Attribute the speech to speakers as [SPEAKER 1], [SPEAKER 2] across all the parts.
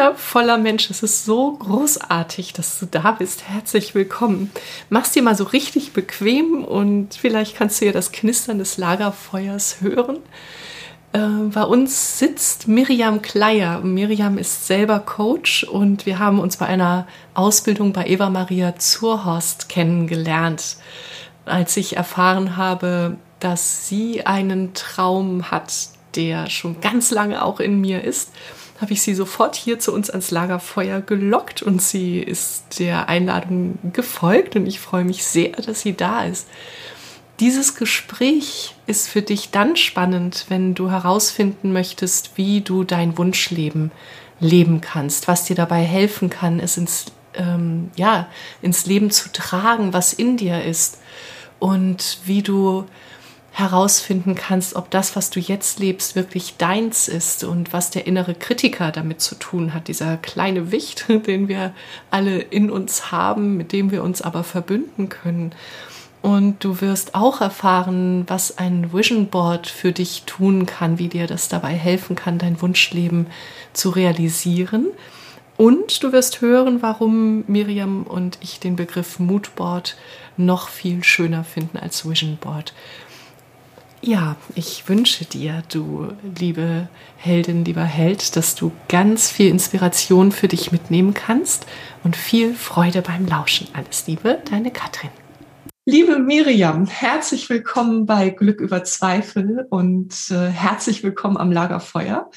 [SPEAKER 1] wundervoller Mensch. Es ist so großartig, dass du da bist. Herzlich willkommen. Mach's dir mal so richtig bequem und vielleicht kannst du ja das Knistern des Lagerfeuers hören. Äh, bei uns sitzt Miriam Kleier. Miriam ist selber Coach und wir haben uns bei einer Ausbildung bei Eva Maria Zurhorst kennengelernt, als ich erfahren habe, dass sie einen Traum hat, der schon ganz lange auch in mir ist habe ich sie sofort hier zu uns ans Lagerfeuer gelockt und sie ist der Einladung gefolgt und ich freue mich sehr, dass sie da ist. Dieses Gespräch ist für dich dann spannend, wenn du herausfinden möchtest, wie du dein Wunschleben leben kannst, was dir dabei helfen kann, es ins, ähm, ja, ins Leben zu tragen, was in dir ist und wie du herausfinden kannst, ob das, was du jetzt lebst, wirklich deins ist und was der innere Kritiker damit zu tun hat, dieser kleine Wicht, den wir alle in uns haben, mit dem wir uns aber verbünden können. Und du wirst auch erfahren, was ein Vision Board für dich tun kann, wie dir das dabei helfen kann, dein Wunschleben zu realisieren. Und du wirst hören, warum Miriam und ich den Begriff Moodboard noch viel schöner finden als Vision Board. Ja, ich wünsche dir, du liebe Heldin, lieber Held, dass du ganz viel Inspiration für dich mitnehmen kannst und viel Freude beim Lauschen. Alles Liebe, deine Katrin. Liebe Miriam, herzlich willkommen bei Glück über Zweifel und äh, herzlich willkommen am Lagerfeuer.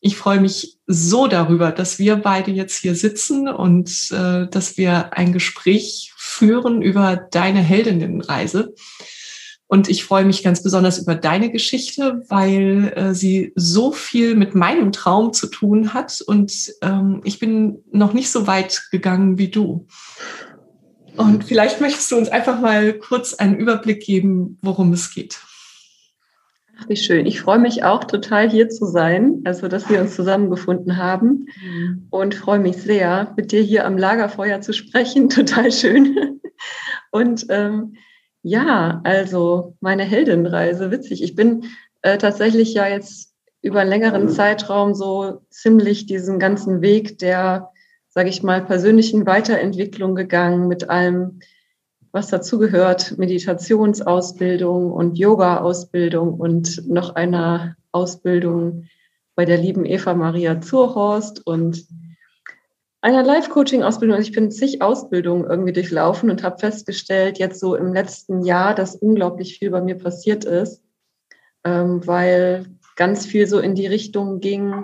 [SPEAKER 1] Ich freue mich so darüber, dass wir beide jetzt hier sitzen und äh, dass wir ein Gespräch führen über deine Heldinnenreise. Und ich freue mich ganz besonders über deine Geschichte, weil äh, sie so viel mit meinem Traum zu tun hat. Und ähm, ich bin noch nicht so weit gegangen wie du. Und vielleicht möchtest du uns einfach mal kurz einen Überblick geben, worum es geht.
[SPEAKER 2] Ach, wie schön. Ich freue mich auch total hier zu sein, also dass wir uns zusammengefunden haben mhm. und freue mich sehr, mit dir hier am Lagerfeuer zu sprechen. Total schön. Und ähm, ja, also meine Heldenreise, witzig. Ich bin äh, tatsächlich ja jetzt über einen längeren Zeitraum so ziemlich diesen ganzen Weg der, sage ich mal, persönlichen Weiterentwicklung gegangen mit allem, was dazugehört, Meditationsausbildung und Yoga-Ausbildung und noch einer Ausbildung bei der lieben Eva Maria Zurhorst und einer Life-Coaching-Ausbildung. Also ich bin zig Ausbildungen irgendwie durchlaufen und habe festgestellt, jetzt so im letzten Jahr, dass unglaublich viel bei mir passiert ist, ähm, weil ganz viel so in die Richtung ging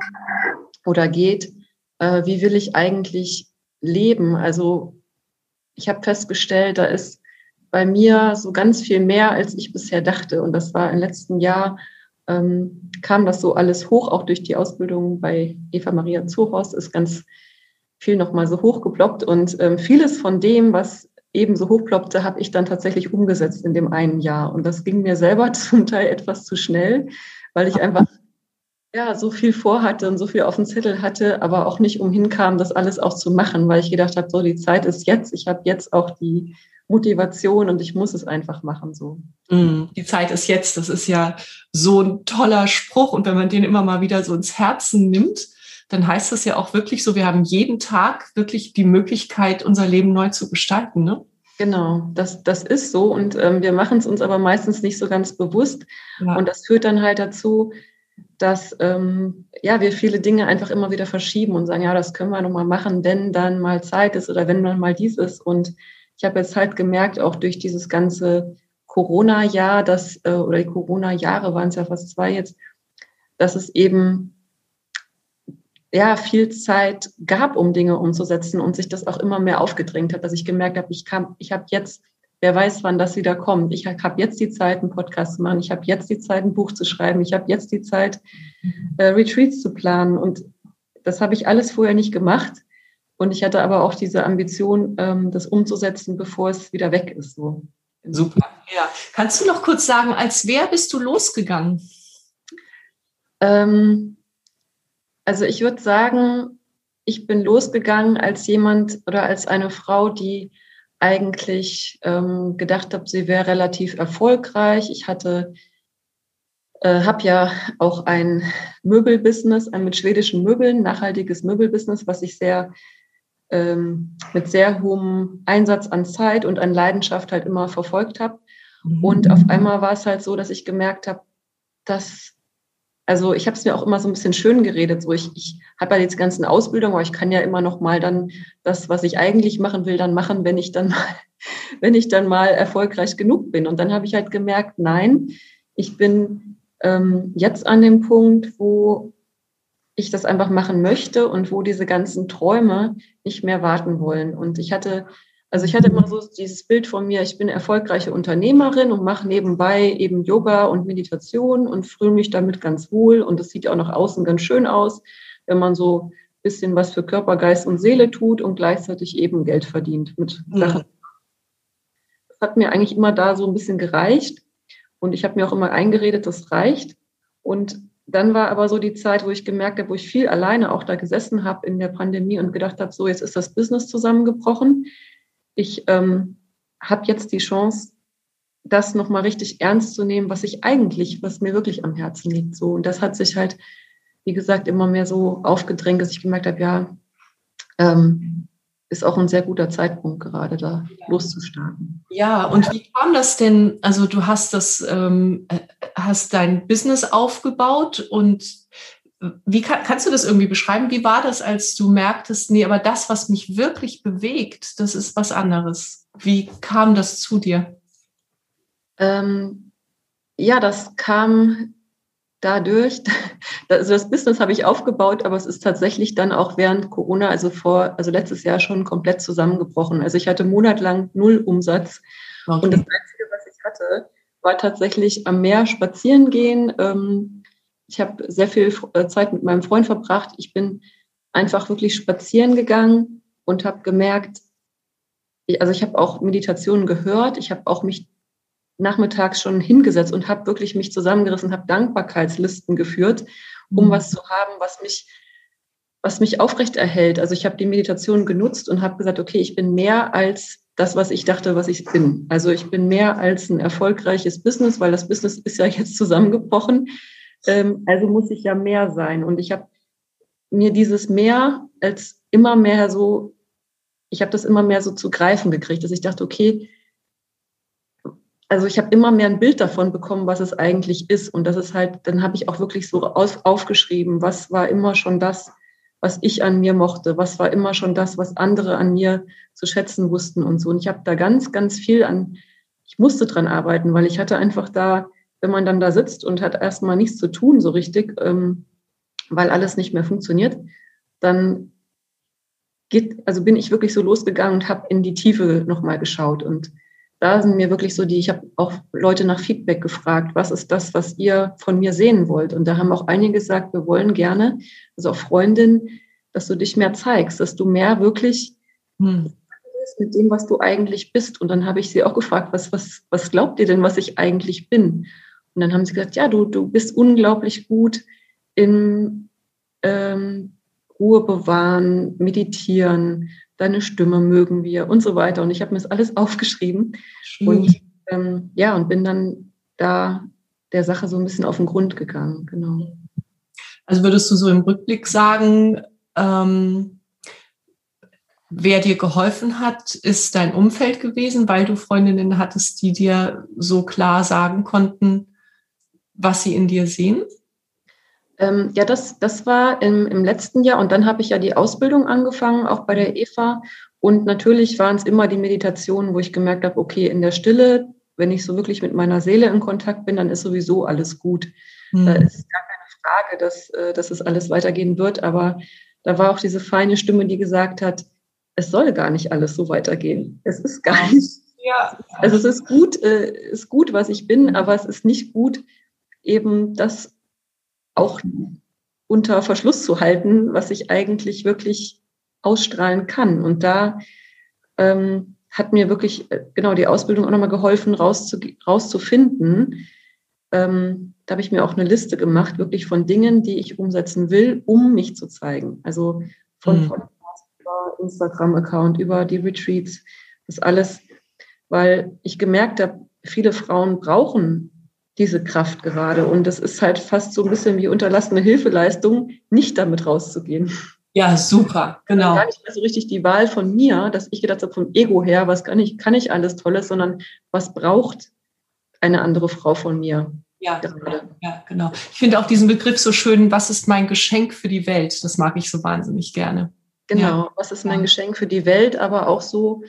[SPEAKER 2] oder geht, äh, wie will ich eigentlich leben? Also ich habe festgestellt, da ist bei mir so ganz viel mehr, als ich bisher dachte. Und das war im letzten Jahr, ähm, kam das so alles hoch, auch durch die Ausbildung bei Eva Maria Zuhorst ist ganz viel nochmal so hochgeploppt. Und ähm, vieles von dem, was eben so hochploppte, habe ich dann tatsächlich umgesetzt in dem einen Jahr. Und das ging mir selber zum Teil etwas zu schnell, weil ich einfach ja, so viel vorhatte und so viel auf dem Zettel hatte, aber auch nicht umhin kam, das alles auch zu machen, weil ich gedacht habe, so die Zeit ist jetzt, ich habe jetzt auch die Motivation und ich muss es einfach machen so.
[SPEAKER 1] Mm, die Zeit ist jetzt, das ist ja so ein toller Spruch und wenn man den immer mal wieder so ins Herzen nimmt, dann heißt das ja auch wirklich so, wir haben jeden Tag wirklich die Möglichkeit, unser Leben neu zu gestalten, ne?
[SPEAKER 2] Genau, das, das ist so und ähm, wir machen es uns aber meistens nicht so ganz bewusst ja. und das führt dann halt dazu, dass ähm, ja, wir viele Dinge einfach immer wieder verschieben und sagen, ja, das können wir nochmal machen, wenn dann mal Zeit ist oder wenn dann mal dies ist. Und ich habe jetzt halt gemerkt, auch durch dieses ganze Corona-Jahr, äh, oder die Corona-Jahre waren es ja fast zwei jetzt, dass es eben ja viel Zeit gab, um Dinge umzusetzen und sich das auch immer mehr aufgedrängt hat, dass ich gemerkt habe, ich kann, ich habe jetzt Wer weiß, wann das wieder kommt. Ich habe jetzt die Zeit, einen Podcast zu machen. Ich habe jetzt die Zeit, ein Buch zu schreiben. Ich habe jetzt die Zeit, äh, Retreats zu planen. Und das habe ich alles vorher nicht gemacht. Und ich hatte aber auch diese Ambition, ähm, das umzusetzen, bevor es wieder weg ist. So.
[SPEAKER 1] Super. Ja. Kannst du noch kurz sagen, als wer bist du losgegangen?
[SPEAKER 2] Ähm, also ich würde sagen, ich bin losgegangen als jemand oder als eine Frau, die eigentlich ähm, gedacht habe, sie wäre relativ erfolgreich. Ich hatte, äh, habe ja auch ein Möbelbusiness, ein mit schwedischen Möbeln, nachhaltiges Möbelbusiness, was ich sehr ähm, mit sehr hohem Einsatz an Zeit und an Leidenschaft halt immer verfolgt habe. Mhm. Und auf einmal war es halt so, dass ich gemerkt habe, dass also ich habe es mir auch immer so ein bisschen schön geredet. So ich, ich habe ja jetzt ganzen Ausbildung, aber ich kann ja immer noch mal dann das, was ich eigentlich machen will, dann machen, wenn ich dann mal, wenn ich dann mal erfolgreich genug bin. Und dann habe ich halt gemerkt, nein, ich bin ähm, jetzt an dem Punkt, wo ich das einfach machen möchte und wo diese ganzen Träume nicht mehr warten wollen. Und ich hatte also ich hatte immer so dieses Bild von mir, ich bin erfolgreiche Unternehmerin und mache nebenbei eben Yoga und Meditation und fühle mich damit ganz wohl. Und das sieht ja auch nach außen ganz schön aus, wenn man so ein bisschen was für Körper, Geist und Seele tut und gleichzeitig eben Geld verdient mit Sachen. Das hat mir eigentlich immer da so ein bisschen gereicht. Und ich habe mir auch immer eingeredet, das reicht. Und dann war aber so die Zeit, wo ich gemerkt habe, wo ich viel alleine auch da gesessen habe in der Pandemie und gedacht habe, so jetzt ist das Business zusammengebrochen ich ähm, habe jetzt die Chance, das nochmal richtig ernst zu nehmen, was ich eigentlich, was mir wirklich am Herzen liegt. So. Und das hat sich halt, wie gesagt, immer mehr so aufgedrängt, dass ich gemerkt habe, ja, ähm, ist auch ein sehr guter Zeitpunkt gerade da loszustarten.
[SPEAKER 1] Ja, und wie kam das denn? Also du hast das, ähm, äh, hast dein Business aufgebaut und wie kann, kannst du das irgendwie beschreiben? Wie war das, als du merktest, nee, aber das, was mich wirklich bewegt, das ist was anderes? Wie kam das zu dir?
[SPEAKER 2] Ähm, ja, das kam dadurch, also das Business habe ich aufgebaut, aber es ist tatsächlich dann auch während Corona, also vor, also letztes Jahr schon komplett zusammengebrochen. Also ich hatte monatelang null Umsatz okay. und das Einzige, was ich hatte, war tatsächlich am Meer spazieren gehen, ähm, ich habe sehr viel äh, Zeit mit meinem Freund verbracht. Ich bin einfach wirklich spazieren gegangen und habe gemerkt, also ich habe auch Meditationen gehört. Ich habe auch mich nachmittags schon hingesetzt und habe wirklich mich zusammengerissen, habe Dankbarkeitslisten geführt, um mhm. was zu haben, was mich was mich aufrechterhält. Also ich habe die Meditation genutzt und habe gesagt, okay, ich bin mehr als das, was ich dachte, was ich bin. Also ich bin mehr als ein erfolgreiches Business, weil das Business ist ja jetzt zusammengebrochen. Ähm, also muss ich ja mehr sein. Und ich habe mir dieses Mehr als immer mehr so, ich habe das immer mehr so zu greifen gekriegt, dass ich dachte, okay, also ich habe immer mehr ein Bild davon bekommen, was es eigentlich ist. Und das ist halt, dann habe ich auch wirklich so aus, aufgeschrieben, was war immer schon das, was ich an mir mochte, was war immer schon das, was andere an mir zu schätzen wussten und so. Und ich habe da ganz, ganz viel an, ich musste dran arbeiten, weil ich hatte einfach da, wenn man dann da sitzt und hat erstmal nichts zu tun so richtig, ähm, weil alles nicht mehr funktioniert, dann geht, also bin ich wirklich so losgegangen und habe in die Tiefe nochmal geschaut. Und da sind mir wirklich so die, ich habe auch Leute nach Feedback gefragt, was ist das, was ihr von mir sehen wollt? Und da haben auch einige gesagt, wir wollen gerne, also auch Freundinnen, dass du dich mehr zeigst, dass du mehr wirklich hm. mit dem, was du eigentlich bist. Und dann habe ich sie auch gefragt, was, was, was glaubt ihr denn, was ich eigentlich bin? Und dann haben sie gesagt, ja, du, du bist unglaublich gut in ähm, Ruhe bewahren, meditieren, deine Stimme mögen wir und so weiter. Und ich habe mir das alles aufgeschrieben Schön. und ähm, ja, und bin dann da der Sache so ein bisschen auf den Grund gegangen, genau.
[SPEAKER 1] Also würdest du so im Rückblick sagen, ähm, wer dir geholfen hat, ist dein Umfeld gewesen, weil du Freundinnen hattest, die dir so klar sagen konnten, was sie in dir sehen?
[SPEAKER 2] Ähm, ja, das, das war im, im letzten Jahr und dann habe ich ja die Ausbildung angefangen, auch bei der EVA. Und natürlich waren es immer die Meditationen, wo ich gemerkt habe, okay, in der Stille, wenn ich so wirklich mit meiner Seele in Kontakt bin, dann ist sowieso alles gut. Mhm. Da ist gar keine Frage, dass, äh, dass es alles weitergehen wird. Aber da war auch diese feine Stimme, die gesagt hat, es soll gar nicht alles so weitergehen. Es ist gar nicht. Ja. Also es ist gut, äh, ist gut, was ich bin, aber es ist nicht gut, eben das auch unter Verschluss zu halten, was ich eigentlich wirklich ausstrahlen kann. Und da ähm, hat mir wirklich äh, genau die Ausbildung auch nochmal geholfen, rauszu, rauszufinden. Ähm, da habe ich mir auch eine Liste gemacht, wirklich von Dingen, die ich umsetzen will, um mich zu zeigen. Also von mhm. Podcast über Instagram-Account, über die Retreats, das alles, weil ich gemerkt habe, viele Frauen brauchen diese Kraft gerade. Und das ist halt fast so ein bisschen wie unterlassene Hilfeleistung, nicht damit rauszugehen.
[SPEAKER 1] Ja, super, genau.
[SPEAKER 2] Gar nicht mehr so richtig die Wahl von mir, dass ich gedacht habe, vom Ego her, was kann ich, kann ich alles Tolles, sondern was braucht eine andere Frau von mir?
[SPEAKER 1] Ja, gerade. ja, genau. Ich finde auch diesen Begriff so schön, was ist mein Geschenk für die Welt? Das mag ich so wahnsinnig gerne.
[SPEAKER 2] Genau, ja. was ist mein Geschenk für die Welt, aber auch so,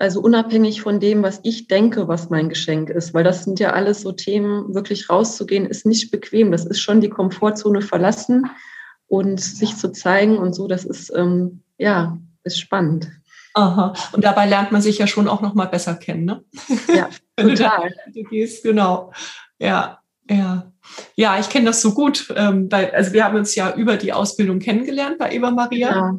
[SPEAKER 2] also unabhängig von dem, was ich denke, was mein Geschenk ist, weil das sind ja alles so Themen, wirklich rauszugehen, ist nicht bequem. Das ist schon die Komfortzone verlassen und sich zu zeigen und so, das ist, ähm, ja, ist spannend.
[SPEAKER 1] Aha. Und dabei lernt man sich ja schon auch noch mal besser kennen, ne?
[SPEAKER 2] Ja, total.
[SPEAKER 1] du, gehst, genau. Ja, ja. Ja, ich kenne das so gut. Ähm, weil, also wir haben uns ja über die Ausbildung kennengelernt bei Eva Maria. Ja.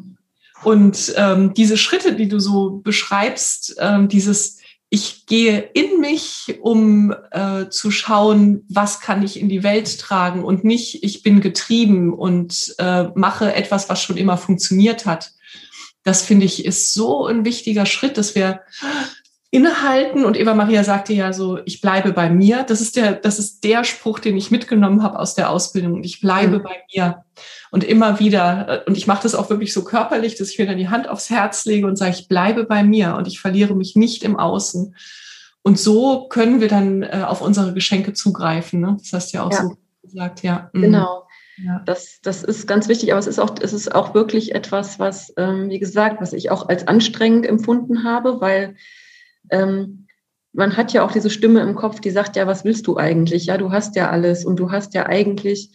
[SPEAKER 1] Und ähm, diese Schritte, die du so beschreibst, ähm, dieses ich gehe in mich, um äh, zu schauen, was kann ich in die Welt tragen und nicht, ich bin getrieben und äh, mache etwas, was schon immer funktioniert hat. Das finde ich ist so ein wichtiger Schritt, dass wir innehalten. Und Eva Maria sagte ja so, ich bleibe bei mir. Das ist der, das ist der Spruch, den ich mitgenommen habe aus der Ausbildung. Ich bleibe mhm. bei mir. Und immer wieder, äh, und ich mache das auch wirklich so körperlich, dass ich mir dann die Hand aufs Herz lege und sage, ich bleibe bei mir und ich verliere mich nicht im Außen. Und so können wir dann äh, auf unsere Geschenke zugreifen. Ne? Das hast du ja auch ja. so gesagt, ja.
[SPEAKER 2] Mhm. Genau. Ja. Das, das ist ganz wichtig, aber es ist auch, es ist auch wirklich etwas, was, ähm, wie gesagt, was ich auch als anstrengend empfunden habe, weil ähm, man hat ja auch diese Stimme im Kopf, die sagt, ja, was willst du eigentlich? Ja, du hast ja alles und du hast ja eigentlich,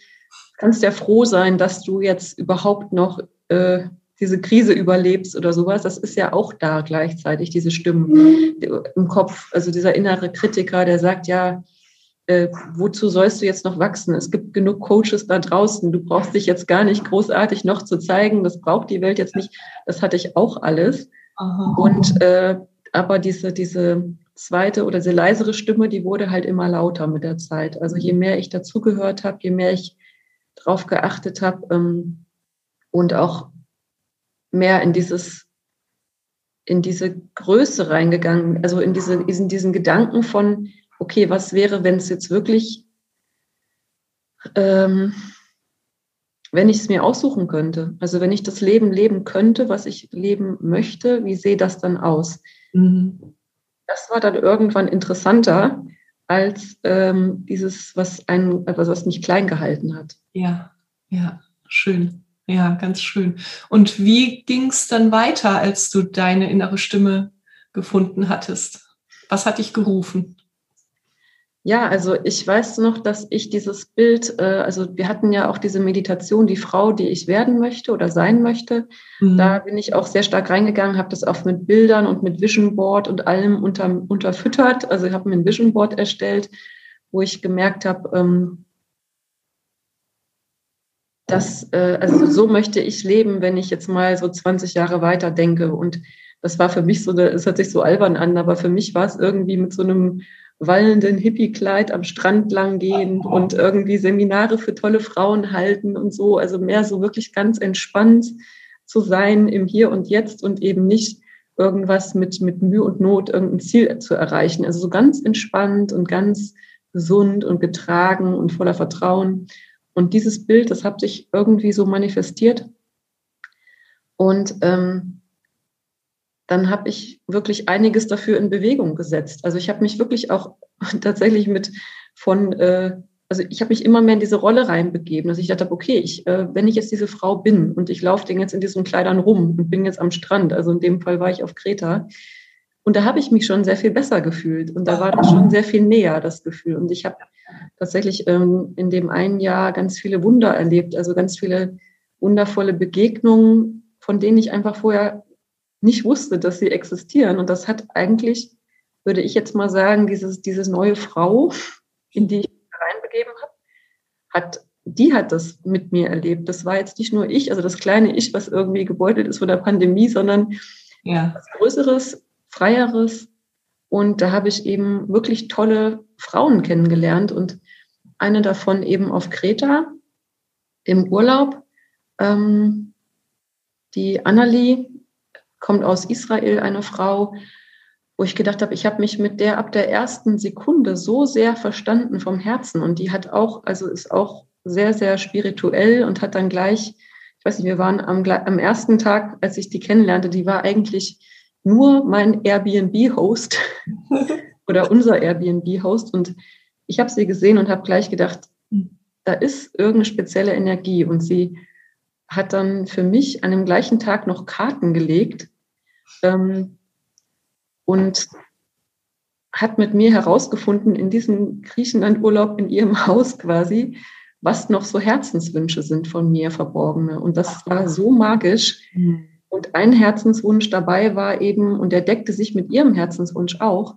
[SPEAKER 2] kannst ja froh sein, dass du jetzt überhaupt noch äh, diese Krise überlebst oder sowas. Das ist ja auch da gleichzeitig, diese Stimmen im Kopf. Also dieser innere Kritiker, der sagt, ja, äh, wozu sollst du jetzt noch wachsen? Es gibt genug Coaches da draußen. Du brauchst dich jetzt gar nicht großartig noch zu zeigen. Das braucht die Welt jetzt nicht. Das hatte ich auch alles. Aha. Und äh, aber diese, diese zweite oder diese leisere Stimme, die wurde halt immer lauter mit der Zeit. Also je mehr ich dazugehört habe, je mehr ich drauf geachtet habe ähm, und auch mehr in dieses in diese Größe reingegangen, also in diese in diesen Gedanken von okay, was wäre, wenn es jetzt wirklich ähm, wenn ich es mir aussuchen könnte, also wenn ich das Leben leben könnte, was ich leben möchte, wie sehe das dann aus? Mhm. Das war dann irgendwann interessanter als ähm, dieses, was einen, was mich klein gehalten hat.
[SPEAKER 1] Ja, ja, schön. Ja, ganz schön. Und wie ging es dann weiter, als du deine innere Stimme gefunden hattest? Was hat dich gerufen?
[SPEAKER 2] Ja, also ich weiß noch, dass ich dieses Bild, äh, also wir hatten ja auch diese Meditation, die Frau, die ich werden möchte oder sein möchte. Mhm. Da bin ich auch sehr stark reingegangen, habe das auch mit Bildern und mit Vision Board und allem unter, unterfüttert. Also ich habe mir ein Vision Board erstellt, wo ich gemerkt habe, ähm, dass, äh, also so möchte ich leben, wenn ich jetzt mal so 20 Jahre weiter denke. Und das war für mich so, es hört sich so albern an, aber für mich war es irgendwie mit so einem wallenden Hippie-Kleid am Strand lang gehen und irgendwie Seminare für tolle Frauen halten und so. Also mehr so wirklich ganz entspannt zu sein im Hier und Jetzt und eben nicht irgendwas mit, mit Mühe und Not irgendein Ziel zu erreichen. Also so ganz entspannt und ganz gesund und getragen und voller Vertrauen. Und dieses Bild, das hat sich irgendwie so manifestiert. Und ähm, dann habe ich wirklich einiges dafür in Bewegung gesetzt. Also ich habe mich wirklich auch tatsächlich mit von, äh, also ich habe mich immer mehr in diese Rolle reinbegeben, dass ich dachte, okay, ich, äh, wenn ich jetzt diese Frau bin und ich laufe den jetzt in diesen Kleidern rum und bin jetzt am Strand, also in dem Fall war ich auf Kreta, und da habe ich mich schon sehr viel besser gefühlt und da war das schon sehr viel näher, das Gefühl. Und ich habe tatsächlich ähm, in dem einen Jahr ganz viele Wunder erlebt, also ganz viele wundervolle Begegnungen, von denen ich einfach vorher nicht wusste, dass sie existieren. Und das hat eigentlich, würde ich jetzt mal sagen, dieses, diese neue Frau, in die ich reinbegeben habe, hat, die hat das mit mir erlebt. Das war jetzt nicht nur ich, also das kleine Ich, was irgendwie gebeutelt ist von der Pandemie, sondern ja. was Größeres, Freieres. Und da habe ich eben wirklich tolle Frauen kennengelernt und eine davon eben auf Kreta im Urlaub. Ähm, die Annalie, kommt aus Israel eine Frau, wo ich gedacht habe, ich habe mich mit der ab der ersten Sekunde so sehr verstanden vom Herzen. Und die hat auch, also ist auch sehr, sehr spirituell und hat dann gleich, ich weiß nicht, wir waren am, am ersten Tag, als ich die kennenlernte, die war eigentlich nur mein Airbnb-Host oder unser Airbnb-Host. Und ich habe sie gesehen und habe gleich gedacht, da ist irgendeine spezielle Energie. Und sie hat dann für mich an dem gleichen Tag noch Karten gelegt ähm, und hat mit mir herausgefunden in diesem Griechenlandurlaub in ihrem Haus quasi, was noch so Herzenswünsche sind von mir verborgene. Und das war so magisch. Mhm. Und ein Herzenswunsch dabei war eben, und der deckte sich mit ihrem Herzenswunsch auch,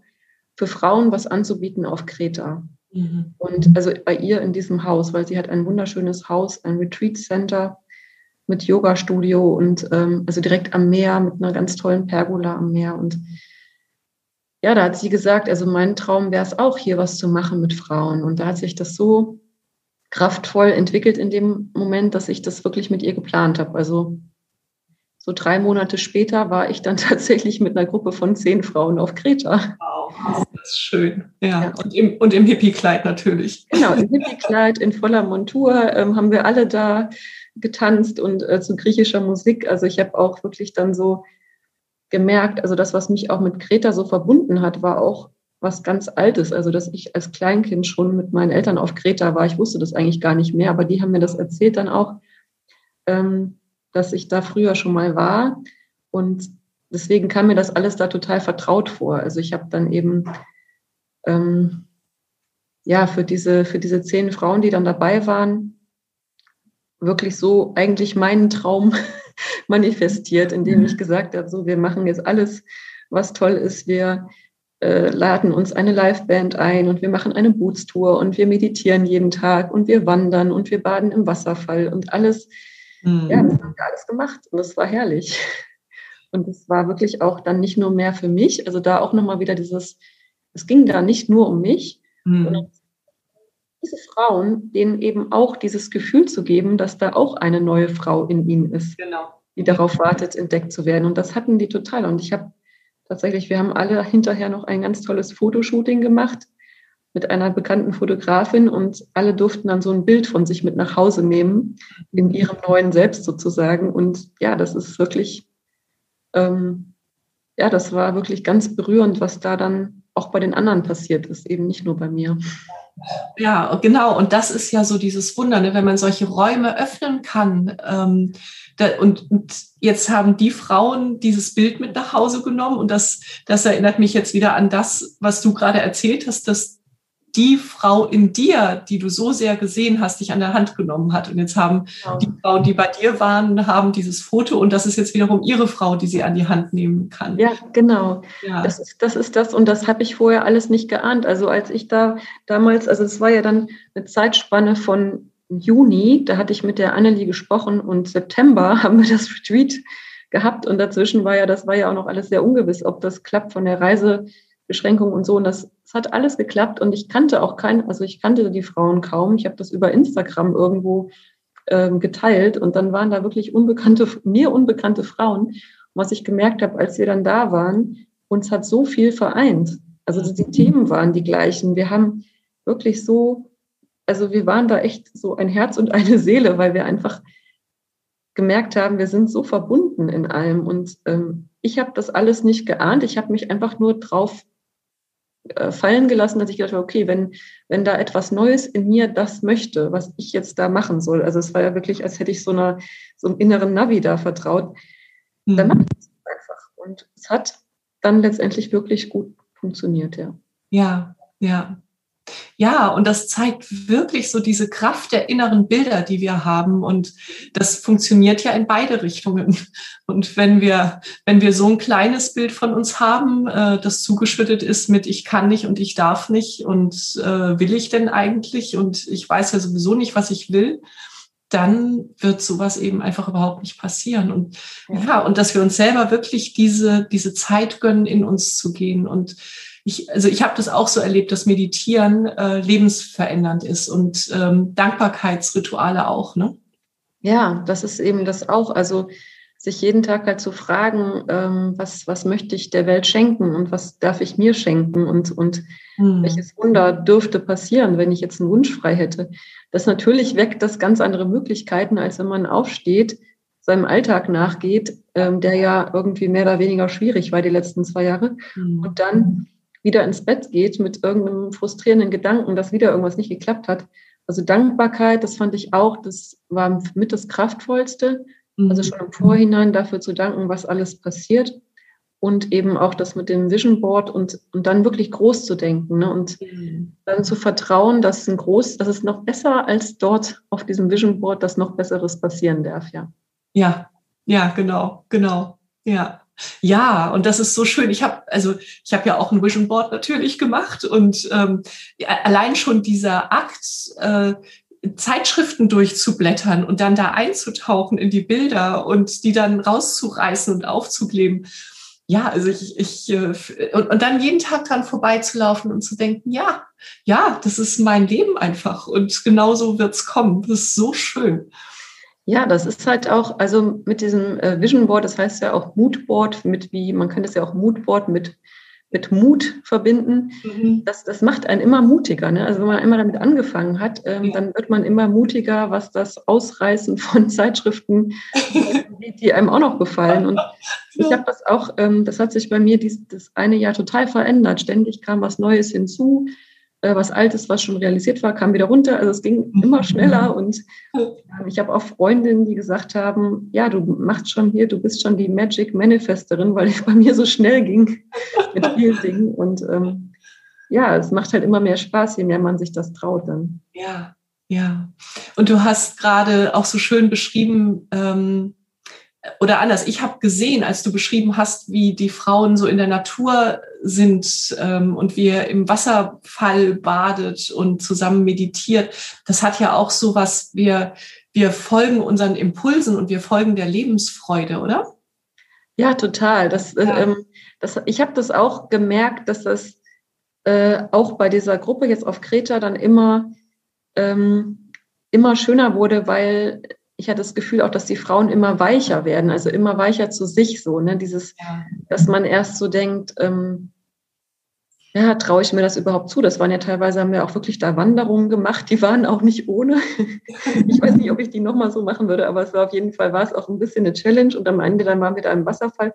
[SPEAKER 2] für Frauen was anzubieten auf Kreta. Mhm. Und also bei ihr in diesem Haus, weil sie hat ein wunderschönes Haus, ein Retreat Center mit Yoga-Studio und ähm, also direkt am Meer mit einer ganz tollen Pergola am Meer. Und ja, da hat sie gesagt, also mein Traum wäre es auch, hier was zu machen mit Frauen. Und da hat sich das so kraftvoll entwickelt in dem Moment, dass ich das wirklich mit ihr geplant habe. Also so drei Monate später war ich dann tatsächlich mit einer Gruppe von zehn Frauen auf Kreta.
[SPEAKER 1] Wow, das ist schön. Ja, ja. Und im, und im Hippie-Kleid natürlich.
[SPEAKER 2] Genau, im Hippie-Kleid, in voller Montur ähm, haben wir alle da getanzt und äh, zu griechischer Musik. Also ich habe auch wirklich dann so gemerkt, also das, was mich auch mit Kreta so verbunden hat, war auch was ganz Altes. Also dass ich als Kleinkind schon mit meinen Eltern auf Kreta war. Ich wusste das eigentlich gar nicht mehr, aber die haben mir das erzählt dann auch, ähm, dass ich da früher schon mal war. Und deswegen kam mir das alles da total vertraut vor. Also ich habe dann eben ähm, ja für diese, für diese zehn Frauen, die dann dabei waren, wirklich so eigentlich meinen Traum manifestiert, indem ich mhm. gesagt habe, so wir machen jetzt alles, was toll ist. Wir äh, laden uns eine Liveband ein und wir machen eine Bootstour und wir meditieren jeden Tag und wir wandern und wir baden im Wasserfall und alles. Mhm. Ja, das haben wir alles gemacht und es war herrlich. Und es war wirklich auch dann nicht nur mehr für mich, also da auch nochmal wieder dieses, es ging da nicht nur um mich, mhm. sondern diese Frauen, denen eben auch dieses Gefühl zu geben, dass da auch eine neue Frau in ihnen ist, genau. die darauf wartet, entdeckt zu werden. Und das hatten die total. Und ich habe tatsächlich, wir haben alle hinterher noch ein ganz tolles Fotoshooting gemacht mit einer bekannten Fotografin und alle durften dann so ein Bild von sich mit nach Hause nehmen, in ihrem neuen Selbst sozusagen. Und ja, das ist wirklich, ähm, ja, das war wirklich ganz berührend, was da dann auch bei den anderen passiert ist, eben nicht nur bei mir.
[SPEAKER 1] Ja, genau. Und das ist ja so dieses Wunder, ne? wenn man solche Räume öffnen kann. Ähm, da, und, und, jetzt haben die Frauen dieses Bild mit nach Hause genommen. Und das, das erinnert mich jetzt wieder an das, was du gerade erzählt hast, dass die Frau in dir, die du so sehr gesehen hast, dich an der Hand genommen hat. Und jetzt haben genau. die Frauen, die bei dir waren, haben dieses Foto und das ist jetzt wiederum ihre Frau, die sie an die Hand nehmen kann.
[SPEAKER 2] Ja, genau. Ja. Das, ist, das ist das und das habe ich vorher alles nicht geahnt. Also als ich da damals, also es war ja dann eine Zeitspanne von Juni, da hatte ich mit der Annelie gesprochen und September haben wir das Retreat gehabt und dazwischen war ja, das war ja auch noch alles sehr ungewiss, ob das klappt von der Reise Beschränkungen und so. Und das, das hat alles geklappt. Und ich kannte auch keinen, also ich kannte die Frauen kaum. Ich habe das über Instagram irgendwo ähm, geteilt und dann waren da wirklich unbekannte, mir unbekannte Frauen. Und was ich gemerkt habe, als wir dann da waren, uns hat so viel vereint. Also die Themen waren die gleichen. Wir haben wirklich so, also wir waren da echt so ein Herz und eine Seele, weil wir einfach gemerkt haben, wir sind so verbunden in allem. Und ähm, ich habe das alles nicht geahnt. Ich habe mich einfach nur drauf äh, fallen gelassen, dass ich gedacht habe, okay, wenn, wenn da etwas Neues in mir das möchte, was ich jetzt da machen soll, also es war ja wirklich, als hätte ich so, einer, so einem inneren Navi da vertraut, mhm. dann mache ich es einfach. Und es hat dann letztendlich wirklich gut funktioniert, ja.
[SPEAKER 1] Ja, ja. Ja, und das zeigt wirklich so diese Kraft der inneren Bilder, die wir haben. Und das funktioniert ja in beide Richtungen. Und wenn wir, wenn wir so ein kleines Bild von uns haben, äh, das zugeschüttet ist mit ich kann nicht und ich darf nicht und äh, will ich denn eigentlich und ich weiß ja sowieso nicht, was ich will, dann wird sowas eben einfach überhaupt nicht passieren. Und ja, ja und dass wir uns selber wirklich diese, diese Zeit gönnen, in uns zu gehen und ich, also ich habe das auch so erlebt, dass Meditieren äh, lebensverändernd ist und ähm, Dankbarkeitsrituale auch, ne?
[SPEAKER 2] Ja, das ist eben das auch. Also sich jeden Tag halt zu fragen, ähm, was, was möchte ich der Welt schenken und was darf ich mir schenken und, und hm. welches Wunder dürfte passieren, wenn ich jetzt einen Wunsch frei hätte. Das natürlich weckt das ganz andere Möglichkeiten, als wenn man aufsteht, seinem Alltag nachgeht, ähm, der ja irgendwie mehr oder weniger schwierig war die letzten zwei Jahre. Hm. Und dann wieder ins Bett geht mit irgendeinem frustrierenden Gedanken, dass wieder irgendwas nicht geklappt hat. Also Dankbarkeit, das fand ich auch, das war mit das Kraftvollste. Mhm. Also schon im Vorhinein dafür zu danken, was alles passiert. Und eben auch das mit dem Vision Board und, und dann wirklich groß zu denken ne? und mhm. dann zu vertrauen, dass ein groß, dass es noch besser als dort auf diesem Vision Board, dass noch Besseres passieren darf, ja.
[SPEAKER 1] Ja, ja, genau, genau, ja. Ja, und das ist so schön. Ich habe also ich habe ja auch ein Vision Board natürlich gemacht und ähm, allein schon dieser Akt, äh, Zeitschriften durchzublättern und dann da einzutauchen in die Bilder und die dann rauszureißen und aufzukleben. Ja, also ich, ich äh, und, und dann jeden Tag dran vorbeizulaufen und zu denken, ja, ja, das ist mein Leben einfach und genauso wird's kommen. Das ist so schön.
[SPEAKER 2] Ja, das ist halt auch, also mit diesem äh, Vision Board, das heißt ja auch Moodboard, mit wie, man kann das ja auch Moodboard mit, mit Mut verbinden. Mhm. Das, das macht einen immer mutiger. Ne? Also wenn man einmal damit angefangen hat, ähm, ja. dann wird man immer mutiger, was das Ausreißen von Zeitschriften, die, die einem auch noch gefallen. Und ich habe das auch, ähm, das hat sich bei mir dies, das eine Jahr total verändert. Ständig kam was Neues hinzu äh, was Altes, was schon realisiert war, kam wieder runter. Also es ging immer mhm. schneller und ich habe auch Freundinnen, die gesagt haben, ja, du machst schon hier, du bist schon die Magic Manifesterin, weil es bei mir so schnell ging mit vielen Dingen. Und ähm, ja, es macht halt immer mehr Spaß, je mehr man sich das traut dann.
[SPEAKER 1] Ja, ja. Und du hast gerade auch so schön beschrieben, ähm, oder anders, ich habe gesehen, als du beschrieben hast, wie die Frauen so in der Natur sind ähm, und wie er im Wasserfall badet und zusammen meditiert. Das hat ja auch so was, wir, wir folgen unseren Impulsen und wir folgen der Lebensfreude, oder?
[SPEAKER 2] Ja, total. Das, ja. Ähm, das, ich habe das auch gemerkt, dass das äh, auch bei dieser Gruppe jetzt auf Kreta dann immer, ähm, immer schöner wurde, weil ich hatte das Gefühl auch, dass die Frauen immer weicher werden, also immer weicher zu sich so, ne? Dieses, ja. dass man erst so denkt, ähm, ja, traue ich mir das überhaupt zu? Das waren ja teilweise, haben wir auch wirklich da Wanderungen gemacht, die waren auch nicht ohne. Ich weiß nicht, ob ich die nochmal so machen würde, aber es war auf jeden Fall, war es auch ein bisschen eine Challenge und am Ende dann waren wir da im Wasserfall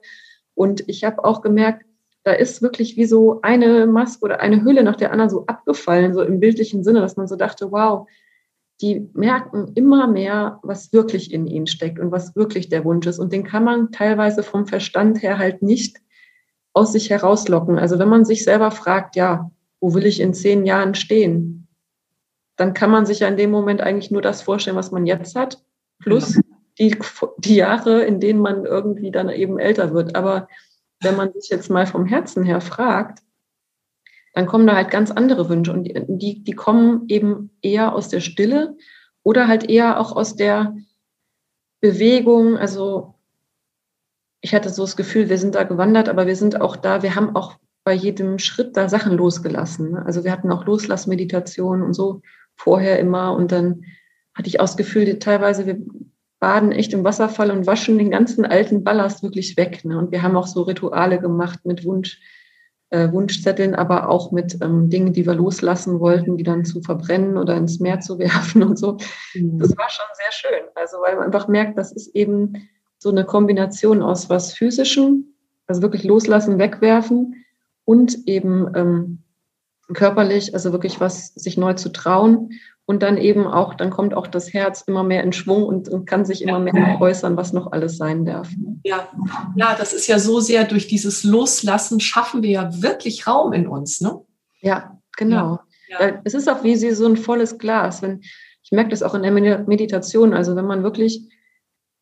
[SPEAKER 2] und ich habe auch gemerkt, da ist wirklich wie so eine Maske oder eine Hülle nach der anderen so abgefallen, so im bildlichen Sinne, dass man so dachte, wow, die merken immer mehr, was wirklich in ihnen steckt und was wirklich der Wunsch ist. Und den kann man teilweise vom Verstand her halt nicht aus sich herauslocken. Also wenn man sich selber fragt, ja, wo will ich in zehn Jahren stehen? Dann kann man sich ja in dem Moment eigentlich nur das vorstellen, was man jetzt hat, plus die, die Jahre, in denen man irgendwie dann eben älter wird. Aber wenn man sich jetzt mal vom Herzen her fragt, dann kommen da halt ganz andere Wünsche und die, die kommen eben eher aus der Stille oder halt eher auch aus der Bewegung. Also ich hatte so das Gefühl, wir sind da gewandert, aber wir sind auch da, wir haben auch bei jedem Schritt da Sachen losgelassen. Ne? Also wir hatten auch Loslassmeditationen und so vorher immer und dann hatte ich auch das Gefühl, teilweise wir baden echt im Wasserfall und waschen den ganzen alten Ballast wirklich weg. Ne? Und wir haben auch so Rituale gemacht mit Wunsch, äh, Wunschzetteln, aber auch mit ähm, Dingen, die wir loslassen wollten, die dann zu verbrennen oder ins Meer zu werfen und so. Mhm. Das war schon sehr schön. Also weil man einfach merkt, das ist eben so eine Kombination aus was Physischem, also wirklich loslassen, wegwerfen und eben ähm, körperlich, also wirklich was sich neu zu trauen und dann eben auch, dann kommt auch das Herz immer mehr in Schwung und, und kann sich immer mehr äußern, was noch alles sein darf.
[SPEAKER 1] Ja. ja, das ist ja so sehr durch dieses Loslassen schaffen wir ja wirklich Raum in uns, ne?
[SPEAKER 2] Ja, genau. Ja. Ja. Es ist auch wie so ein volles Glas. Wenn, ich merke das auch in der Meditation, also wenn man wirklich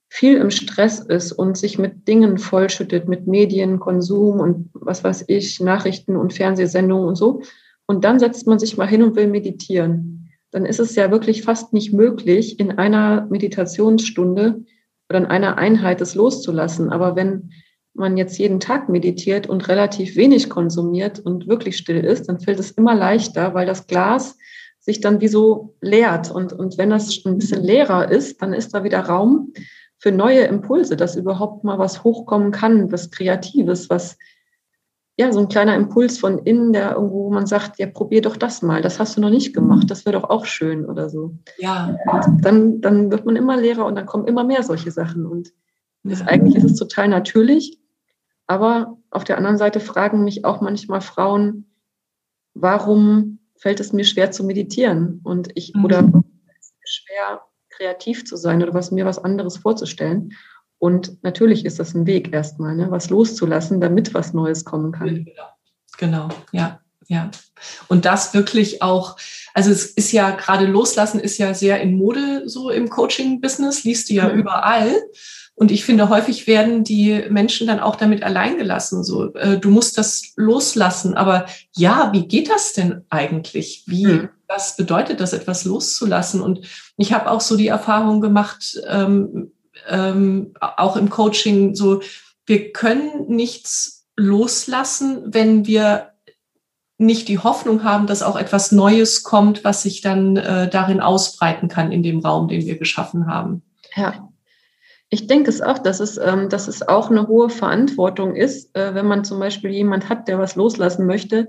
[SPEAKER 2] viel im Stress ist und sich mit Dingen vollschüttet, mit Medien, Konsum und was weiß ich, Nachrichten und Fernsehsendungen und so, und dann setzt man sich mal hin und will meditieren dann ist es ja wirklich fast nicht möglich, in einer Meditationsstunde oder in einer Einheit es loszulassen. Aber wenn man jetzt jeden Tag meditiert und relativ wenig konsumiert und wirklich still ist, dann fällt es immer leichter, weil das Glas sich dann wie so leert. Und, und wenn das ein bisschen leerer ist, dann ist da wieder Raum für neue Impulse, dass überhaupt mal was hochkommen kann, was Kreatives, was ja, so ein kleiner Impuls von innen, der irgendwo, wo man sagt, ja, probier doch das mal, das hast du noch nicht gemacht, das wäre doch auch schön oder so.
[SPEAKER 1] Ja.
[SPEAKER 2] Und dann, dann wird man immer leerer und dann kommen immer mehr solche Sachen. Und das, ja. eigentlich ist es total natürlich. Aber auf der anderen Seite fragen mich auch manchmal Frauen, warum fällt es mir schwer zu meditieren? Und ich, mhm. oder schwer kreativ zu sein oder was mir was anderes vorzustellen. Und natürlich ist das ein Weg erstmal, ne, was loszulassen, damit was Neues kommen kann.
[SPEAKER 1] Genau, ja. Ja, und das wirklich auch, also es ist ja gerade loslassen ist ja sehr in Mode so im Coaching-Business, liest du ja mhm. überall. Und ich finde, häufig werden die Menschen dann auch damit alleingelassen. So, äh, du musst das loslassen. Aber ja, wie geht das denn eigentlich? Wie, mhm. was bedeutet das, etwas loszulassen? Und ich habe auch so die Erfahrung gemacht, ähm, ähm, auch im Coaching so, wir können nichts loslassen, wenn wir nicht die Hoffnung haben, dass auch etwas Neues kommt, was sich dann äh, darin ausbreiten kann in dem Raum, den wir geschaffen haben.
[SPEAKER 2] Ja. Ich denke es auch, dass es, ähm, dass es auch eine hohe Verantwortung ist, äh, wenn man zum Beispiel jemand hat, der was loslassen möchte,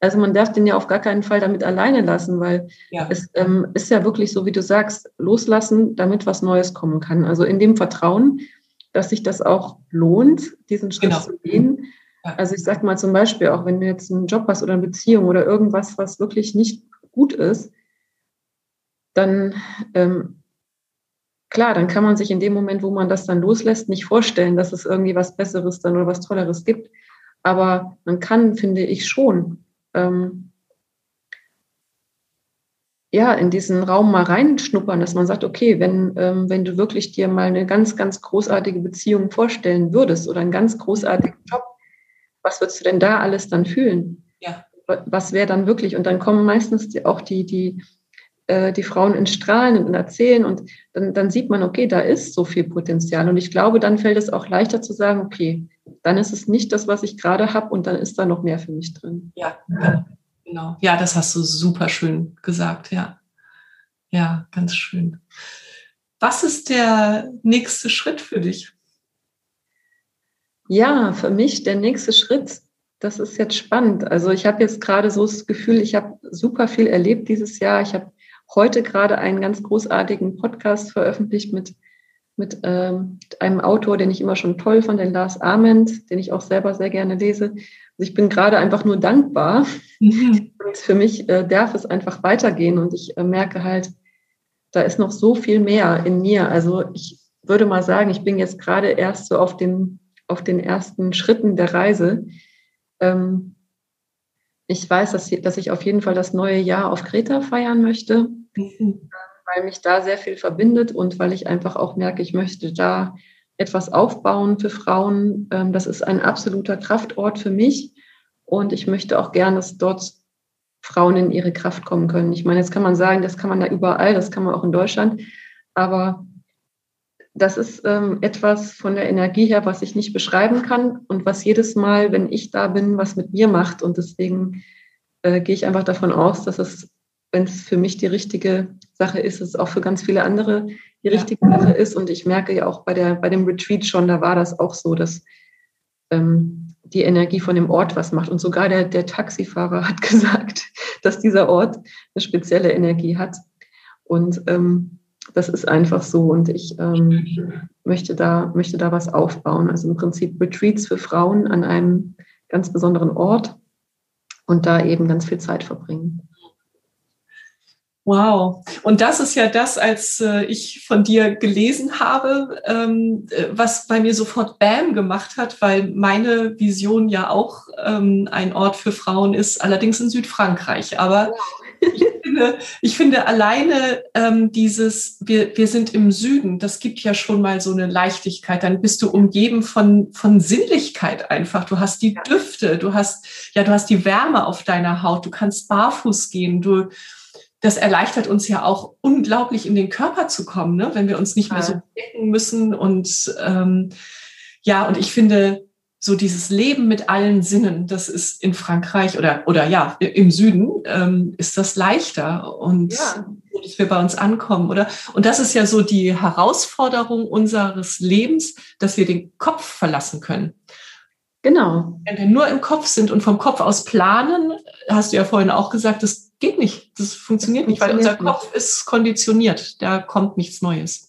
[SPEAKER 2] also man darf den ja auf gar keinen Fall damit alleine lassen, weil ja. es ähm, ist ja wirklich so, wie du sagst, loslassen, damit was Neues kommen kann. Also in dem Vertrauen, dass sich das auch lohnt, diesen Schritt genau. zu gehen. Also ich sage mal zum Beispiel, auch wenn du jetzt einen Job hast oder eine Beziehung oder irgendwas, was wirklich nicht gut ist, dann ähm, klar, dann kann man sich in dem Moment, wo man das dann loslässt, nicht vorstellen, dass es irgendwie was Besseres dann oder was Tolleres gibt. Aber man kann, finde ich, schon ähm, ja, in diesen Raum mal reinschnuppern, dass man sagt, okay, wenn, ähm, wenn du wirklich dir mal eine ganz, ganz großartige Beziehung vorstellen würdest oder einen ganz großartigen Job, was würdest du denn da alles dann fühlen?
[SPEAKER 1] Ja.
[SPEAKER 2] Was wäre dann wirklich? Und dann kommen meistens auch die, die, äh, die Frauen in Strahlen und erzählen und dann, dann sieht man, okay, da ist so viel Potenzial. Und ich glaube, dann fällt es auch leichter zu sagen, okay, dann ist es nicht das, was ich gerade habe und dann ist da noch mehr für mich drin.
[SPEAKER 1] Ja, genau. Ja, das hast du super schön gesagt, ja. Ja, ganz schön. Was ist der nächste Schritt für dich?
[SPEAKER 2] Ja, für mich der nächste Schritt, das ist jetzt spannend. Also ich habe jetzt gerade so das Gefühl, ich habe super viel erlebt dieses Jahr. Ich habe heute gerade einen ganz großartigen Podcast veröffentlicht mit mit ähm, einem Autor, den ich immer schon toll fand, den Lars Ament, den ich auch selber sehr gerne lese. Also ich bin gerade einfach nur dankbar. Mhm. Und für mich äh, darf es einfach weitergehen und ich äh, merke halt, da ist noch so viel mehr in mir. Also ich würde mal sagen, ich bin jetzt gerade erst so auf den, auf den ersten Schritten der Reise. Ähm, ich weiß, dass, dass ich auf jeden Fall das neue Jahr auf Kreta feiern möchte, mhm. weil mich da sehr viel verbindet und weil ich einfach auch merke, ich möchte da etwas aufbauen für Frauen. Ähm, das ist ein absoluter Kraftort für mich und ich möchte auch gerne, dass dort Frauen in ihre Kraft kommen können. Ich meine, jetzt kann man sagen, das kann man da überall, das kann man auch in Deutschland, aber das ist ähm, etwas von der Energie her, was ich nicht beschreiben kann und was jedes Mal, wenn ich da bin, was mit mir macht. Und deswegen äh, gehe ich einfach davon aus, dass es, wenn es für mich die richtige Sache ist, es auch für ganz viele andere die richtige ja. Sache ist. Und ich merke ja auch bei, der, bei dem Retreat schon, da war das auch so, dass ähm, die Energie von dem Ort was macht. Und sogar der, der Taxifahrer hat gesagt, dass dieser Ort eine spezielle Energie hat. Und ähm, das ist einfach so. Und ich ähm, möchte, da, möchte da was aufbauen. Also im Prinzip Retreats für Frauen an einem ganz besonderen Ort und da eben ganz viel Zeit verbringen.
[SPEAKER 1] Wow. Und das ist ja das, als äh, ich von dir gelesen habe, ähm, äh, was bei mir sofort Bam gemacht hat, weil meine Vision ja auch ähm, ein Ort für Frauen ist, allerdings in Südfrankreich. Aber wow. Ich, finde, ich finde alleine ähm, dieses, wir, wir sind im Süden, das gibt ja schon mal so eine Leichtigkeit. Dann bist du umgeben von, von Sinnlichkeit einfach. Du hast die Düfte, du hast, ja, du hast die Wärme auf deiner Haut, du kannst barfuß gehen, du, das erleichtert uns ja auch unglaublich in den Körper zu kommen, ne? wenn wir uns nicht mehr so decken müssen. Und ähm, ja, und ich finde, so dieses Leben mit allen Sinnen, das ist in Frankreich oder, oder ja, im Süden ähm, ist das leichter und ja. dass wir bei uns ankommen, oder? Und das ist ja so die Herausforderung unseres Lebens, dass wir den Kopf verlassen können.
[SPEAKER 2] Genau.
[SPEAKER 1] Wenn wir nur im Kopf sind und vom Kopf aus planen, hast du ja vorhin auch gesagt, das geht nicht. Das funktioniert nicht, weil unser Kopf ist konditioniert. Da kommt nichts Neues.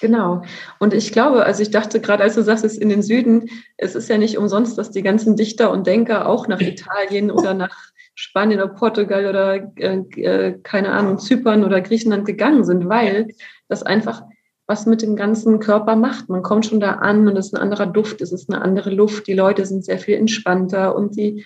[SPEAKER 2] Genau. Und ich glaube, also ich dachte gerade, als du sagst, es ist in den Süden, es ist ja nicht umsonst, dass die ganzen Dichter und Denker auch nach Italien oder nach Spanien oder Portugal oder äh, äh, keine Ahnung, Zypern oder Griechenland gegangen sind, weil das einfach was mit dem ganzen Körper macht. Man kommt schon da an und es ist ein anderer Duft, es ist eine andere Luft, die Leute sind sehr viel entspannter und die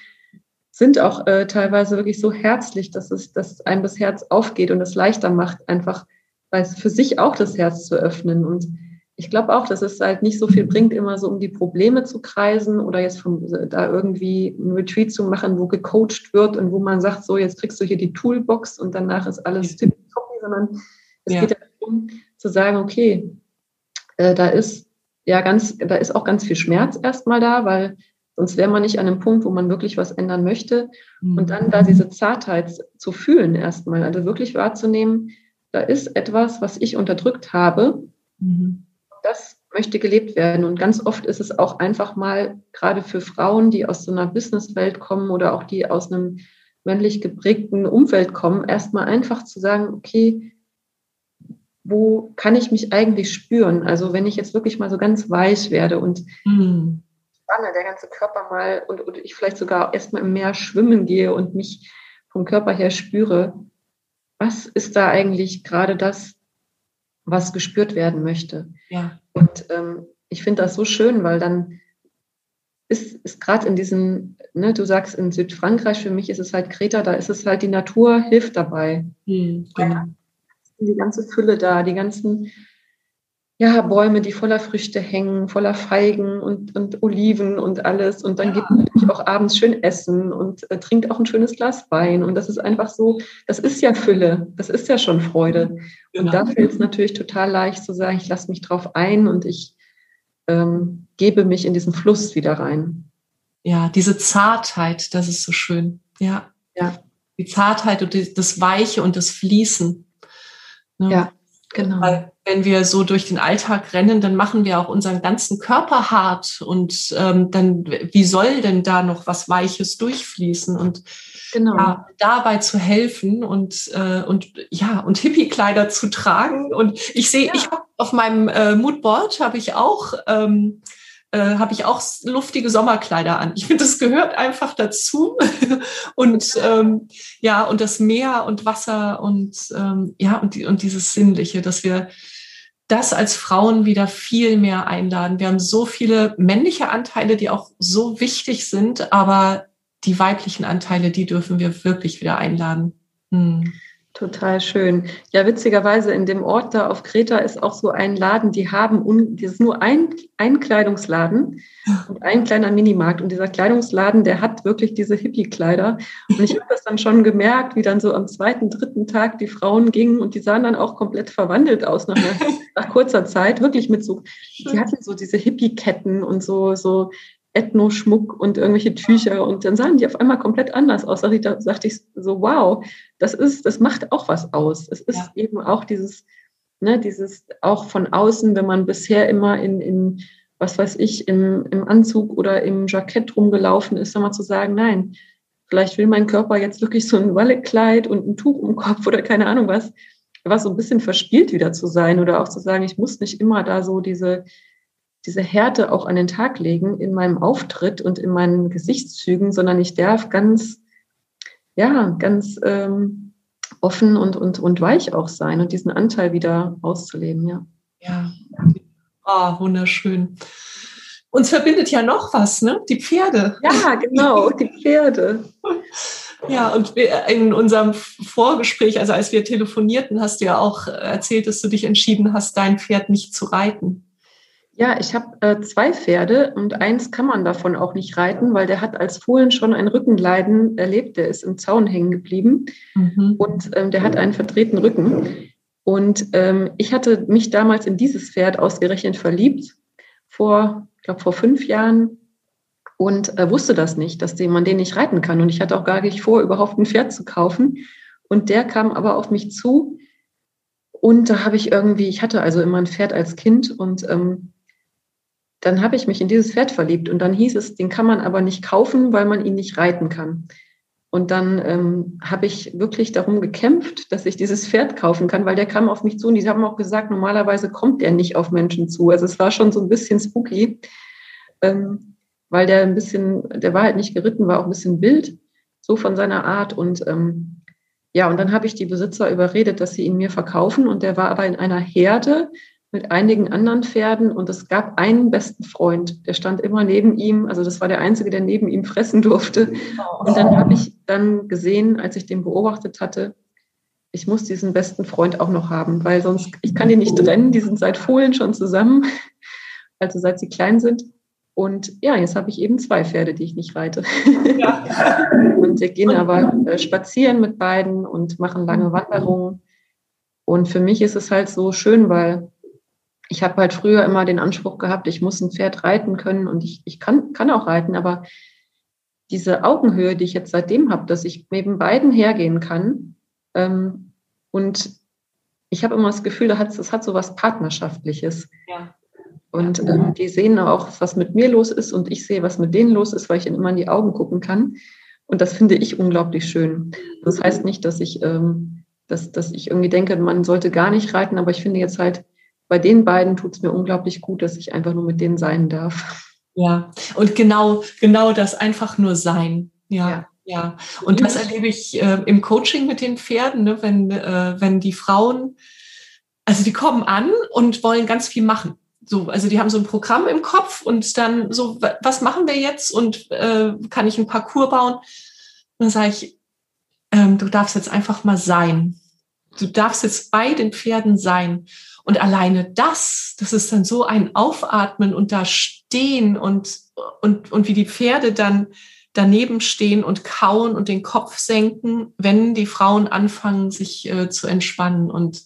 [SPEAKER 2] sind auch äh, teilweise wirklich so herzlich, dass es, dass einem das Herz aufgeht und es leichter macht, einfach weil es für sich auch das Herz zu öffnen. Und ich glaube auch, dass es halt nicht so viel bringt, immer so um die Probleme zu kreisen oder jetzt vom, da irgendwie ein Retreat zu machen, wo gecoacht wird und wo man sagt, so jetzt kriegst du hier die Toolbox und danach ist alles tippitoppi, sondern es ja. geht darum zu sagen, okay, äh, da ist ja ganz, da ist auch ganz viel Schmerz erstmal da, weil Sonst wäre man nicht an einem Punkt, wo man wirklich was ändern möchte. Mhm. Und dann da diese Zartheit zu fühlen erstmal, also wirklich wahrzunehmen, da ist etwas, was ich unterdrückt habe. Mhm. Das möchte gelebt werden. Und ganz oft ist es auch einfach mal, gerade für Frauen, die aus so einer Businesswelt kommen oder auch die aus einem männlich geprägten Umfeld kommen, erstmal einfach zu sagen, okay, wo kann ich mich eigentlich spüren? Also wenn ich jetzt wirklich mal so ganz weich werde und mhm. Spanne, der ganze Körper mal und, und ich vielleicht sogar erstmal im Meer schwimmen gehe und mich vom Körper her spüre, was ist da eigentlich gerade das, was gespürt werden möchte? Ja. Und ähm, ich finde das so schön, weil dann ist, ist gerade in diesen, ne, du sagst in Südfrankreich, für mich ist es halt Kreta, da ist es halt die Natur hilft dabei. Mhm, genau. Ja, die ganze Fülle da, die ganzen ja, Bäume, die voller Früchte hängen, voller Feigen und, und Oliven und alles. Und dann ja. geht man natürlich auch abends schön essen und äh, trinkt auch ein schönes Glas Wein. Und das ist einfach so, das ist ja Fülle, das ist ja schon Freude. Genau. Und da fällt es natürlich total leicht zu sagen, ich lasse mich drauf ein und ich ähm, gebe mich in diesen Fluss wieder rein.
[SPEAKER 1] Ja, diese Zartheit, das ist so schön. Ja. Ja. Die Zartheit und die, das Weiche und das Fließen.
[SPEAKER 2] Ne? Ja, genau.
[SPEAKER 1] Weil wenn wir so durch den Alltag rennen, dann machen wir auch unseren ganzen Körper hart und ähm, dann, wie soll denn da noch was Weiches durchfließen? Und genau. ja, dabei zu helfen und, äh, und ja, und Hippie-Kleider zu tragen. Und ich sehe, ja. ich habe auf meinem äh, Moodboard habe ich auch ähm, äh, habe ich auch luftige Sommerkleider an. Ich finde, das gehört einfach dazu. und ähm, ja, und das Meer und Wasser und ähm, ja, und, die, und dieses Sinnliche, dass wir das als Frauen wieder viel mehr einladen. Wir haben so viele männliche Anteile, die auch so wichtig sind, aber die weiblichen Anteile, die dürfen wir wirklich wieder einladen. Hm.
[SPEAKER 2] Total schön. Ja, witzigerweise in dem Ort da auf Kreta ist auch so ein Laden, die haben, das ist nur ein, ein Kleidungsladen und ein kleiner Minimarkt. Und dieser Kleidungsladen, der hat wirklich diese Hippie-Kleider. Und ich habe das dann schon gemerkt, wie dann so am zweiten, dritten Tag die Frauen gingen und die sahen dann auch komplett verwandelt aus nach, nach kurzer Zeit. Wirklich mit so, die hatten so diese Hippie-Ketten und so, so Ethno-Schmuck und irgendwelche Tücher und dann sahen die auf einmal komplett anders aus. Da sagte ich so, wow, das ist, das macht auch was aus. Es ist ja. eben auch dieses, ne, dieses auch von außen, wenn man bisher immer in, in was weiß ich, im, im Anzug oder im Jackett rumgelaufen ist, dann mal zu sagen, nein, vielleicht will mein Körper jetzt wirklich so ein Wallekleid und ein Tuch im Kopf oder keine Ahnung was, was so ein bisschen verspielt wieder zu sein oder auch zu sagen, ich muss nicht immer da so diese diese Härte auch an den Tag legen in meinem Auftritt und in meinen Gesichtszügen, sondern ich darf ganz, ja, ganz ähm, offen und, und, und weich auch sein und diesen Anteil wieder auszuleben, ja.
[SPEAKER 1] Ja, oh, wunderschön. Uns verbindet ja noch was, ne? Die Pferde.
[SPEAKER 2] Ja, genau, die Pferde.
[SPEAKER 1] Ja, und in unserem Vorgespräch, also als wir telefonierten, hast du ja auch erzählt, dass du dich entschieden hast, dein Pferd nicht zu reiten.
[SPEAKER 2] Ja, ich habe äh, zwei Pferde und eins kann man davon auch nicht reiten, weil der hat als Fohlen schon ein Rückenleiden erlebt. Der ist im Zaun hängen geblieben mhm. und ähm, der hat einen verdrehten Rücken. Und ähm, ich hatte mich damals in dieses Pferd ausgerechnet verliebt, vor, ich glaube, vor fünf Jahren und äh, wusste das nicht, dass man den nicht reiten kann. Und ich hatte auch gar nicht vor, überhaupt ein Pferd zu kaufen. Und der kam aber auf mich zu. Und da habe ich irgendwie, ich hatte also immer ein Pferd als Kind und ähm, dann habe ich mich in dieses Pferd verliebt und dann hieß es, den kann man aber nicht kaufen, weil man ihn nicht reiten kann. Und dann ähm, habe ich wirklich darum gekämpft, dass ich dieses Pferd kaufen kann, weil der kam auf mich zu und die haben auch gesagt, normalerweise kommt der nicht auf Menschen zu. Also es war schon so ein bisschen spooky, ähm, weil der ein bisschen, der war halt nicht geritten, war auch ein bisschen wild, so von seiner Art. Und ähm, ja, und dann habe ich die Besitzer überredet, dass sie ihn mir verkaufen. Und der war aber in einer Herde mit einigen anderen Pferden und es gab einen besten Freund, der stand immer neben ihm. Also das war der einzige, der neben ihm fressen durfte. Und dann habe ich dann gesehen, als ich den beobachtet hatte, ich muss diesen besten Freund auch noch haben, weil sonst, ich kann die nicht trennen, die sind seit Fohlen schon zusammen, also seit sie klein sind. Und ja, jetzt habe ich eben zwei Pferde, die ich nicht reite. Ja. und wir gehen aber äh, spazieren mit beiden und machen lange Wanderungen. Und für mich ist es halt so schön, weil ich habe halt früher immer den Anspruch gehabt, ich muss ein Pferd reiten können und ich, ich kann, kann auch reiten, aber diese Augenhöhe, die ich jetzt seitdem habe, dass ich neben beiden hergehen kann ähm, und ich habe immer das Gefühl, das hat, das hat so was Partnerschaftliches. Ja. Und ähm, die sehen auch, was mit mir los ist und ich sehe, was mit denen los ist, weil ich ihnen immer in die Augen gucken kann. Und das finde ich unglaublich schön. Das heißt nicht, dass ich, ähm, dass, dass ich irgendwie denke, man sollte gar nicht reiten, aber ich finde jetzt halt, bei den beiden tut es mir unglaublich gut, dass ich einfach nur mit denen sein darf.
[SPEAKER 1] Ja, und genau, genau das einfach nur sein. Ja. ja. Ja, und das erlebe ich äh, im Coaching mit den Pferden, ne, wenn, äh, wenn die Frauen, also die kommen an und wollen ganz viel machen. So, also die haben so ein Programm im Kopf und dann so, was machen wir jetzt und äh, kann ich ein Parcours bauen? Und dann sage ich, ähm, du darfst jetzt einfach mal sein. Du darfst jetzt bei den Pferden sein. Und alleine das, das ist dann so ein Aufatmen und da stehen und, und, und wie die Pferde dann daneben stehen und kauen und den Kopf senken, wenn die Frauen anfangen, sich äh, zu entspannen. Und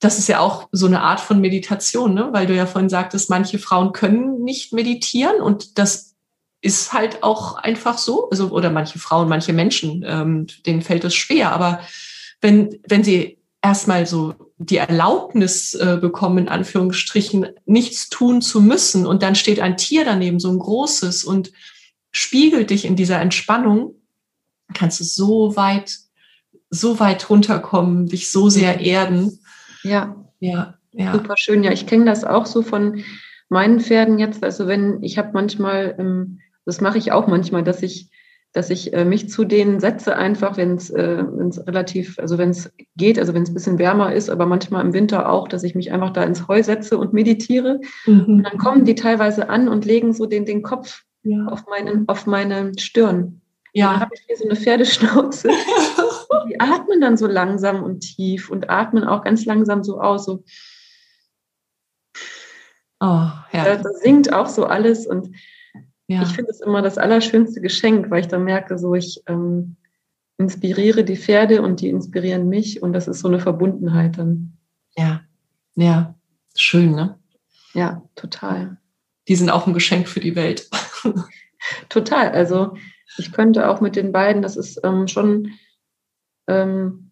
[SPEAKER 1] das ist ja auch so eine Art von Meditation, ne? weil du ja vorhin sagtest, manche Frauen können nicht meditieren und das ist halt auch einfach so. Also, oder manche Frauen, manche Menschen, ähm, denen fällt es schwer. Aber wenn, wenn sie erstmal so die Erlaubnis äh, bekommen, in Anführungsstrichen, nichts tun zu müssen. Und dann steht ein Tier daneben, so ein großes, und spiegelt dich in dieser Entspannung, kannst du so weit, so weit runterkommen, dich so sehr erden.
[SPEAKER 2] Ja. Ja, ja. Super schön. Ja, ich kenne das auch so von, meinen Pferden jetzt, also wenn, ich habe manchmal, ähm, das mache ich auch manchmal, dass ich, dass ich äh, mich zu denen setze, einfach, wenn es äh, relativ, also wenn es geht, also wenn es ein bisschen wärmer ist, aber manchmal im Winter auch, dass ich mich einfach da ins Heu setze und meditiere. Mhm. Und dann kommen die teilweise an und legen so den, den Kopf ja. auf, meinen, auf meine Stirn. Ja. Dann habe ich hier so eine Pferdeschnauze. die atmen dann so langsam und tief und atmen auch ganz langsam so aus. So. Oh, ja. Da, da singt auch so alles und ja. ich finde es immer das allerschönste Geschenk, weil ich dann merke, so ich ähm, inspiriere die Pferde und die inspirieren mich und das ist so eine Verbundenheit dann.
[SPEAKER 1] Ja, ja, schön, ne?
[SPEAKER 2] Ja, total.
[SPEAKER 1] Die sind auch ein Geschenk für die Welt.
[SPEAKER 2] total. Also ich könnte auch mit den beiden, das ist ähm, schon ähm,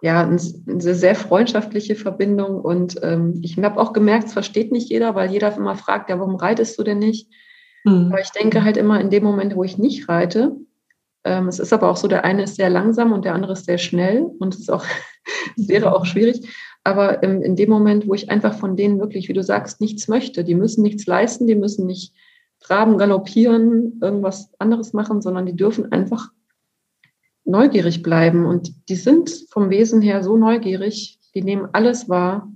[SPEAKER 2] ja, eine sehr freundschaftliche Verbindung. Und ähm, ich habe auch gemerkt, es versteht nicht jeder, weil jeder immer fragt, ja, warum reitest du denn nicht? Mhm. Aber ich denke halt immer in dem Moment, wo ich nicht reite, ähm, es ist aber auch so, der eine ist sehr langsam und der andere ist sehr schnell und es ist auch, es wäre auch schwierig. Aber ähm, in dem Moment, wo ich einfach von denen wirklich, wie du sagst, nichts möchte, die müssen nichts leisten, die müssen nicht traben, galoppieren, irgendwas anderes machen, sondern die dürfen einfach neugierig bleiben. Und die sind vom Wesen her so neugierig, die nehmen alles wahr.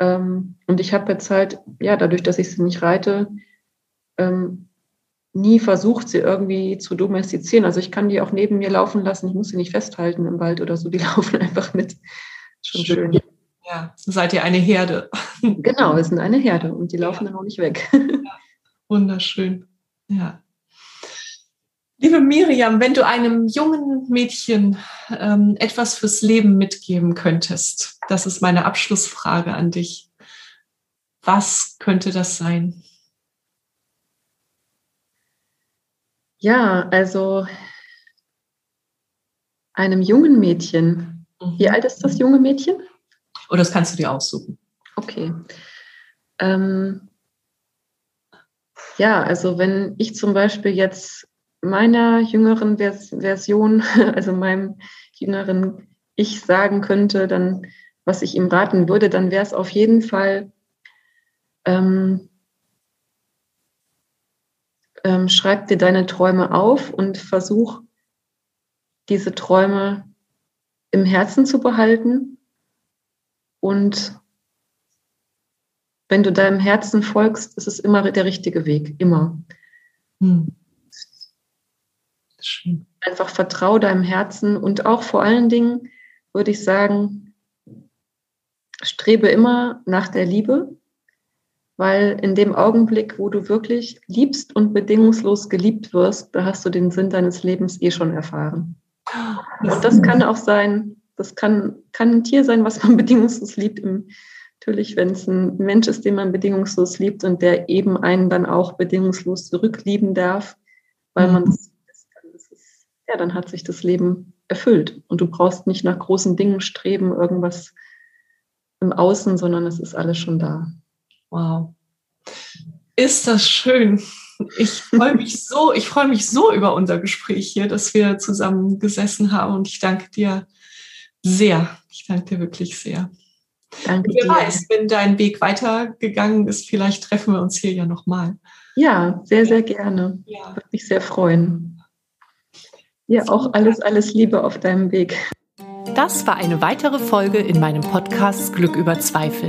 [SPEAKER 2] Ähm, und ich habe jetzt halt, ja, dadurch, dass ich sie nicht reite, ähm, nie versucht, sie irgendwie zu domestizieren. Also ich kann die auch neben mir laufen lassen. Ich muss sie nicht festhalten im Wald oder so. Die laufen einfach mit.
[SPEAKER 1] Schon schön. schön. Ja, seid ihr eine Herde.
[SPEAKER 2] Genau, wir sind eine Herde und die laufen ja. dann auch nicht weg. Ja.
[SPEAKER 1] Wunderschön. Ja. Liebe Miriam, wenn du einem jungen Mädchen ähm, etwas fürs Leben mitgeben könntest, das ist meine Abschlussfrage an dich. Was könnte das sein?
[SPEAKER 2] Ja, also einem jungen Mädchen. Mhm. Wie alt ist das junge Mädchen?
[SPEAKER 1] Oh, das kannst du dir aussuchen.
[SPEAKER 2] Okay. Ähm, ja, also wenn ich zum Beispiel jetzt meiner jüngeren Version, also meinem jüngeren Ich sagen könnte, dann, was ich ihm raten würde, dann wäre es auf jeden Fall, ähm, ähm, schreib dir deine Träume auf und versuch, diese Träume im Herzen zu behalten. Und wenn du deinem Herzen folgst, ist es immer der richtige Weg, immer. Hm. Einfach vertraue deinem Herzen und auch vor allen Dingen würde ich sagen, strebe immer nach der Liebe, weil in dem Augenblick, wo du wirklich liebst und bedingungslos geliebt wirst, da hast du den Sinn deines Lebens eh schon erfahren. Und das kann auch sein, das kann, kann ein Tier sein, was man bedingungslos liebt. Natürlich, wenn es ein Mensch ist, den man bedingungslos liebt und der eben einen dann auch bedingungslos zurücklieben darf, weil man es ja, dann hat sich das Leben erfüllt. Und du brauchst nicht nach großen Dingen streben, irgendwas im Außen, sondern es ist alles schon da.
[SPEAKER 1] Wow. Ist das schön. Ich freue mich so, ich freue mich so über unser Gespräch hier, dass wir zusammen gesessen haben und ich danke dir sehr. Ich danke dir wirklich sehr. Danke Wer dir. weiß, wenn dein Weg weitergegangen ist, vielleicht treffen wir uns hier ja nochmal.
[SPEAKER 2] Ja, sehr, sehr gerne. Ja. Würde mich sehr freuen. Ja, auch alles, alles Liebe auf deinem Weg.
[SPEAKER 1] Das war eine weitere Folge in meinem Podcast Glück über Zweifel.